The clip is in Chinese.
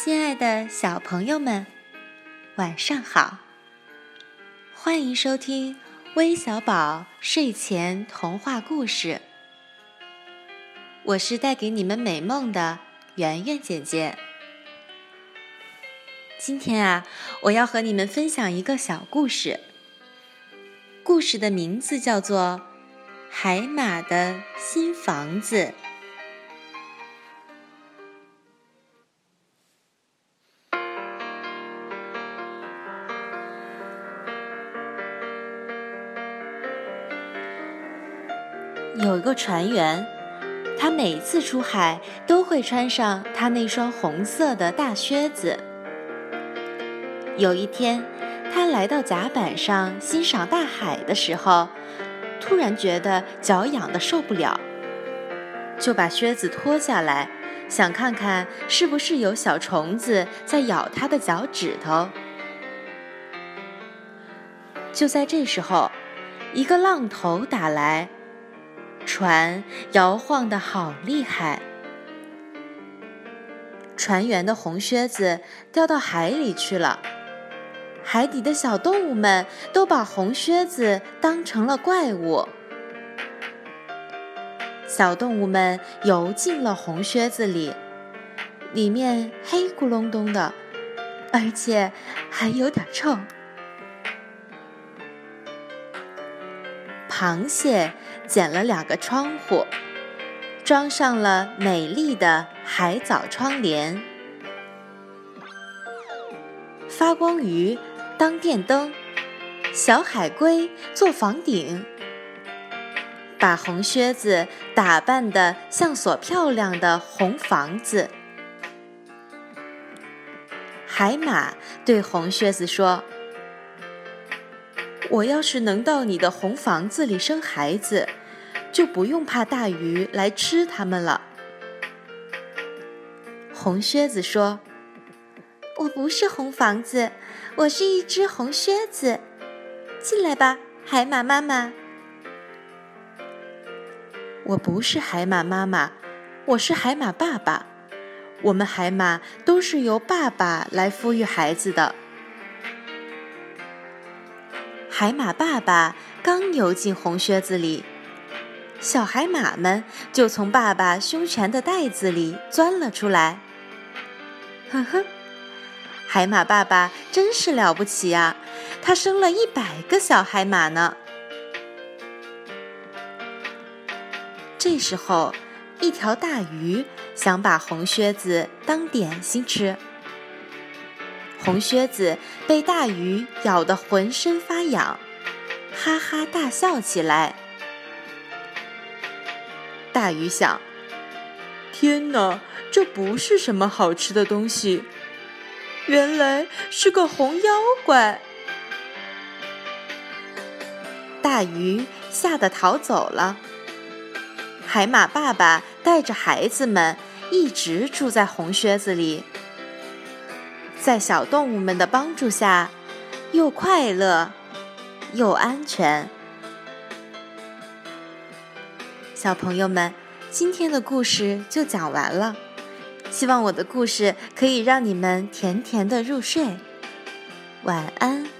亲爱的小朋友们，晚上好！欢迎收听微小宝睡前童话故事。我是带给你们美梦的圆圆姐姐。今天啊，我要和你们分享一个小故事。故事的名字叫做《海马的新房子》。有一个船员，他每次出海都会穿上他那双红色的大靴子。有一天，他来到甲板上欣赏大海的时候，突然觉得脚痒的受不了，就把靴子脱下来，想看看是不是有小虫子在咬他的脚趾头。就在这时候，一个浪头打来。船摇晃的好厉害，船员的红靴子掉到海里去了。海底的小动物们都把红靴子当成了怪物。小动物们游进了红靴子里，里面黑咕隆咚的，而且还有点臭。螃蟹剪了两个窗户，装上了美丽的海藻窗帘。发光鱼当电灯，小海龟做房顶，把红靴子打扮的像所漂亮的红房子。海马对红靴子说。我要是能到你的红房子里生孩子，就不用怕大鱼来吃它们了。红靴子说：“我不是红房子，我是一只红靴子。进来吧，海马妈妈。”我不是海马妈妈，我是海马爸爸。我们海马都是由爸爸来抚育孩子的。海马爸爸刚游进红靴子里，小海马们就从爸爸胸前的袋子里钻了出来。呵呵，海马爸爸真是了不起啊！他生了一百个小海马呢。这时候，一条大鱼想把红靴子当点心吃。红靴子被大鱼咬得浑身发痒，哈哈大笑起来。大鱼想：天哪，这不是什么好吃的东西，原来是个红妖怪。大鱼吓得逃走了。海马爸爸带着孩子们一直住在红靴子里。在小动物们的帮助下，又快乐又安全。小朋友们，今天的故事就讲完了。希望我的故事可以让你们甜甜的入睡。晚安。